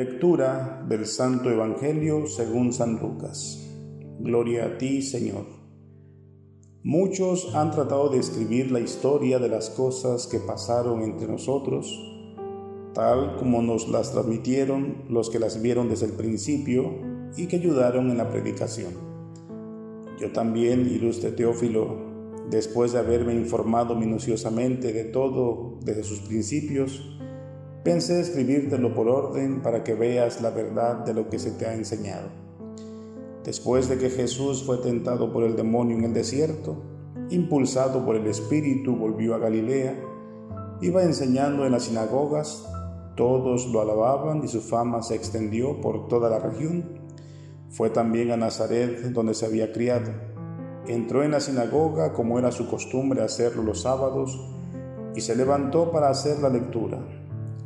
Lectura del Santo Evangelio según San Lucas. Gloria a ti, Señor. Muchos han tratado de escribir la historia de las cosas que pasaron entre nosotros, tal como nos las transmitieron los que las vieron desde el principio y que ayudaron en la predicación. Yo también, ilustre Teófilo, después de haberme informado minuciosamente de todo desde sus principios, pensé escribírtelo por orden para que veas la verdad de lo que se te ha enseñado. Después de que Jesús fue tentado por el demonio en el desierto, impulsado por el Espíritu, volvió a Galilea, iba enseñando en las sinagogas, todos lo alababan y su fama se extendió por toda la región. Fue también a Nazaret donde se había criado entró en la sinagoga como era su costumbre hacerlo los sábados y se levantó para hacer la lectura.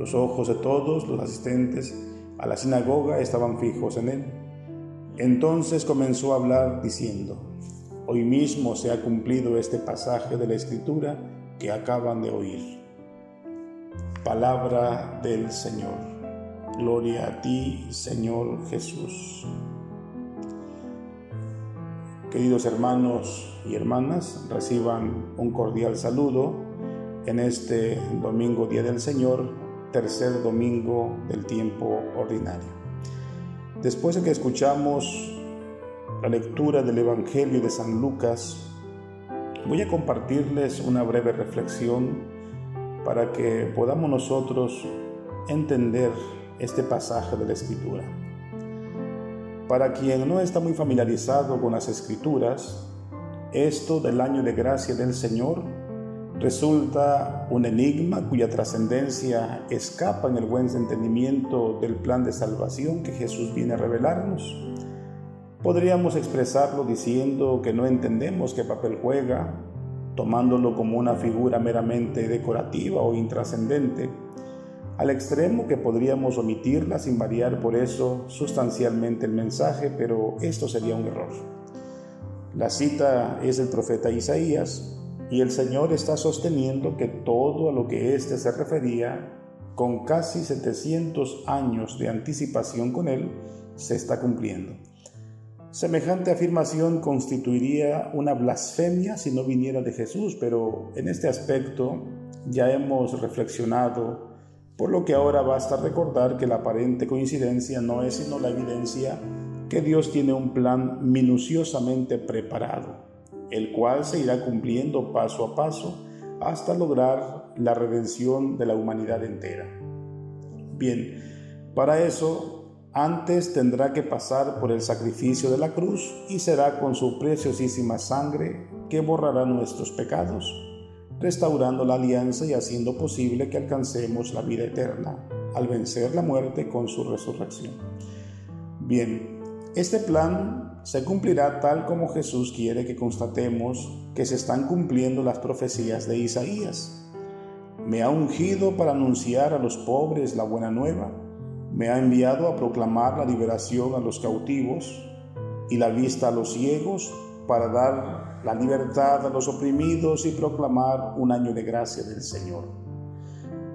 Los ojos de todos los asistentes a la sinagoga estaban fijos en él. Entonces comenzó a hablar diciendo, Hoy mismo se ha cumplido este pasaje de la Escritura que acaban de oír. Palabra del Señor. Gloria a ti, Señor Jesús. Queridos hermanos y hermanas, reciban un cordial saludo en este domingo Día del Señor, tercer domingo del tiempo ordinario. Después de que escuchamos la lectura del Evangelio de San Lucas, voy a compartirles una breve reflexión para que podamos nosotros entender este pasaje de la Escritura. Para quien no está muy familiarizado con las Escrituras, esto del año de gracia del Señor resulta un enigma cuya trascendencia escapa en el buen entendimiento del plan de salvación que Jesús viene a revelarnos. Podríamos expresarlo diciendo que no entendemos qué papel juega, tomándolo como una figura meramente decorativa o intrascendente, al extremo que podríamos omitirla sin variar por eso sustancialmente el mensaje, pero esto sería un error. La cita es del profeta Isaías y el Señor está sosteniendo que todo a lo que éste se refería, con casi 700 años de anticipación con él, se está cumpliendo. Semejante afirmación constituiría una blasfemia si no viniera de Jesús, pero en este aspecto ya hemos reflexionado por lo que ahora basta recordar que la aparente coincidencia no es sino la evidencia que Dios tiene un plan minuciosamente preparado, el cual se irá cumpliendo paso a paso hasta lograr la redención de la humanidad entera. Bien, para eso antes tendrá que pasar por el sacrificio de la cruz y será con su preciosísima sangre que borrará nuestros pecados restaurando la alianza y haciendo posible que alcancemos la vida eterna al vencer la muerte con su resurrección. Bien, este plan se cumplirá tal como Jesús quiere que constatemos que se están cumpliendo las profecías de Isaías. Me ha ungido para anunciar a los pobres la buena nueva, me ha enviado a proclamar la liberación a los cautivos y la vista a los ciegos para dar la libertad a los oprimidos y proclamar un año de gracia del Señor.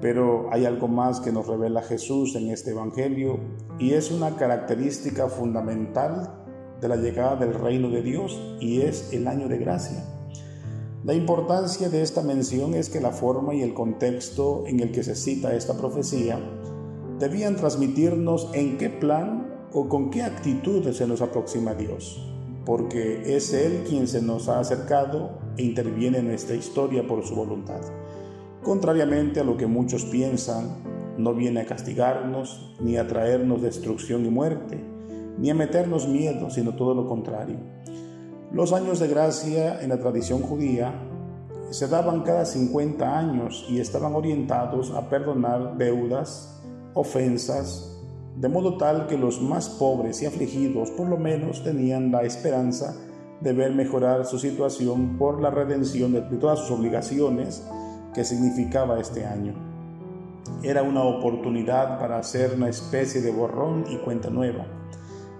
Pero hay algo más que nos revela Jesús en este Evangelio y es una característica fundamental de la llegada del reino de Dios y es el año de gracia. La importancia de esta mención es que la forma y el contexto en el que se cita esta profecía debían transmitirnos en qué plan o con qué actitud se nos aproxima Dios porque es Él quien se nos ha acercado e interviene en nuestra historia por su voluntad. Contrariamente a lo que muchos piensan, no viene a castigarnos, ni a traernos destrucción y muerte, ni a meternos miedo, sino todo lo contrario. Los años de gracia en la tradición judía se daban cada 50 años y estaban orientados a perdonar deudas, ofensas, de modo tal que los más pobres y afligidos por lo menos tenían la esperanza de ver mejorar su situación por la redención de todas sus obligaciones que significaba este año. Era una oportunidad para hacer una especie de borrón y cuenta nueva.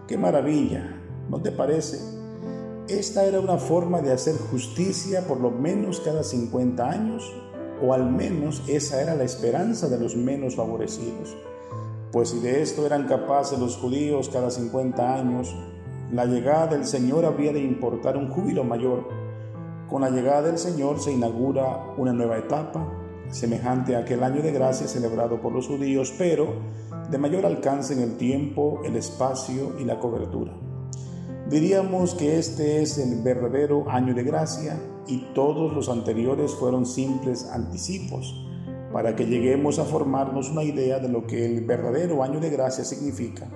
¡Qué maravilla! ¿No te parece? Esta era una forma de hacer justicia por lo menos cada 50 años, o al menos esa era la esperanza de los menos favorecidos. Pues si de esto eran capaces los judíos cada 50 años, la llegada del Señor habría de importar un júbilo mayor. Con la llegada del Señor se inaugura una nueva etapa, semejante a aquel año de gracia celebrado por los judíos, pero de mayor alcance en el tiempo, el espacio y la cobertura. Diríamos que este es el verdadero año de gracia y todos los anteriores fueron simples anticipos para que lleguemos a formarnos una idea de lo que el verdadero año de gracia significa.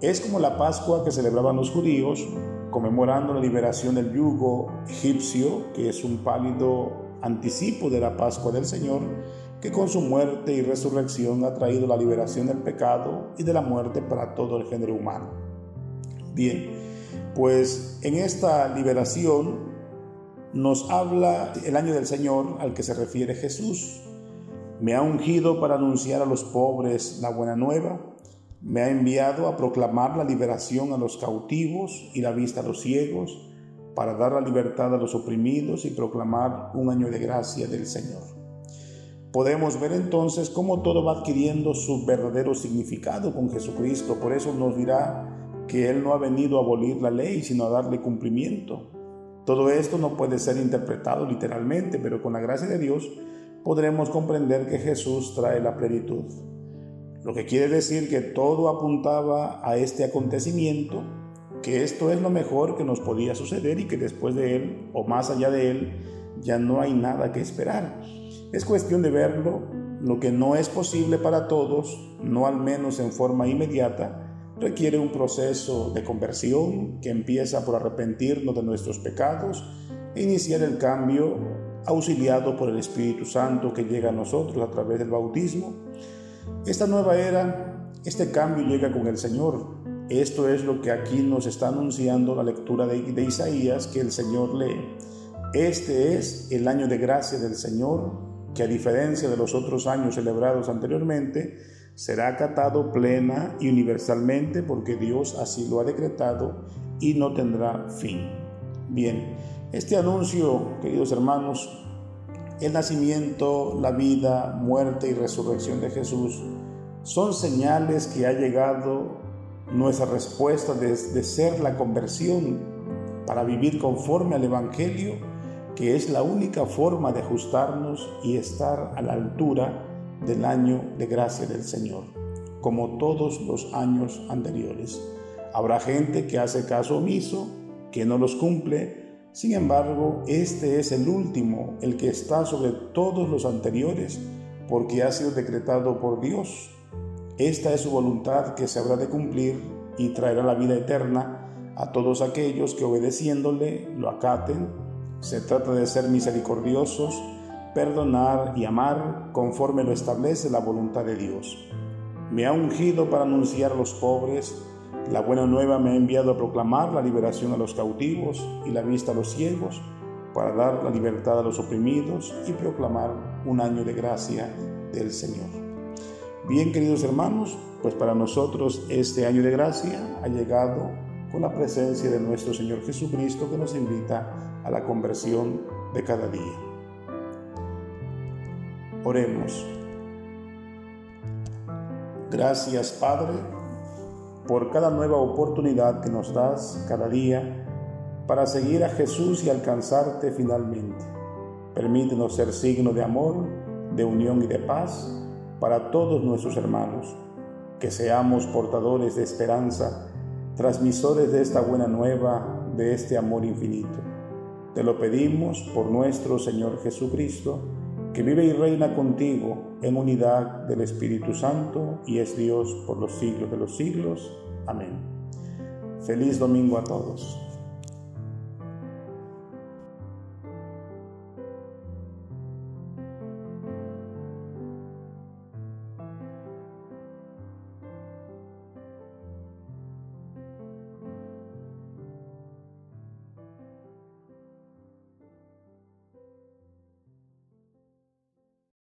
Es como la Pascua que celebraban los judíos, conmemorando la liberación del yugo egipcio, que es un pálido anticipo de la Pascua del Señor, que con su muerte y resurrección ha traído la liberación del pecado y de la muerte para todo el género humano. Bien, pues en esta liberación nos habla el año del Señor al que se refiere Jesús. Me ha ungido para anunciar a los pobres la buena nueva. Me ha enviado a proclamar la liberación a los cautivos y la vista a los ciegos, para dar la libertad a los oprimidos y proclamar un año de gracia del Señor. Podemos ver entonces cómo todo va adquiriendo su verdadero significado con Jesucristo. Por eso nos dirá que Él no ha venido a abolir la ley, sino a darle cumplimiento. Todo esto no puede ser interpretado literalmente, pero con la gracia de Dios podremos comprender que Jesús trae la plenitud. Lo que quiere decir que todo apuntaba a este acontecimiento, que esto es lo mejor que nos podía suceder y que después de Él, o más allá de Él, ya no hay nada que esperar. Es cuestión de verlo, lo que no es posible para todos, no al menos en forma inmediata, requiere un proceso de conversión que empieza por arrepentirnos de nuestros pecados e iniciar el cambio auxiliado por el Espíritu Santo que llega a nosotros a través del bautismo. Esta nueva era, este cambio llega con el Señor. Esto es lo que aquí nos está anunciando la lectura de, Isaías que el Señor lee. Este es el año de gracia del Señor, que a diferencia de los otros años celebrados anteriormente, será acatado plena y universalmente porque Dios así lo ha decretado y no tendrá fin. Bien, este anuncio, queridos hermanos, el nacimiento, la vida, muerte y resurrección de Jesús son señales que ha llegado nuestra respuesta de, de ser la conversión para vivir conforme al Evangelio, que es la única forma de ajustarnos y estar a la altura del año de gracia del Señor, como todos los años anteriores. Habrá gente que hace caso omiso, que no los cumple, sin embargo, este es el último, el que está sobre todos los anteriores, porque ha sido decretado por Dios. Esta es su voluntad que se habrá de cumplir y traerá la vida eterna a todos aquellos que obedeciéndole lo acaten. Se trata de ser misericordiosos, perdonar y amar conforme lo establece la voluntad de Dios. Me ha ungido para anunciar a los pobres, la buena nueva me ha enviado a proclamar la liberación a los cautivos y la vista a los ciegos, para dar la libertad a los oprimidos y proclamar un año de gracia del Señor. Bien, queridos hermanos, pues para nosotros este año de gracia ha llegado con la presencia de nuestro Señor Jesucristo que nos invita a la conversión de cada día. Oremos. Gracias Padre por cada nueva oportunidad que nos das cada día para seguir a Jesús y alcanzarte finalmente. Permítenos ser signo de amor, de unión y de paz para todos nuestros hermanos, que seamos portadores de esperanza, transmisores de esta buena nueva, de este amor infinito. Te lo pedimos por nuestro Señor Jesucristo, que vive y reina contigo en unidad del Espíritu Santo y es Dios por los siglos de los siglos. Amén. Feliz domingo a todos.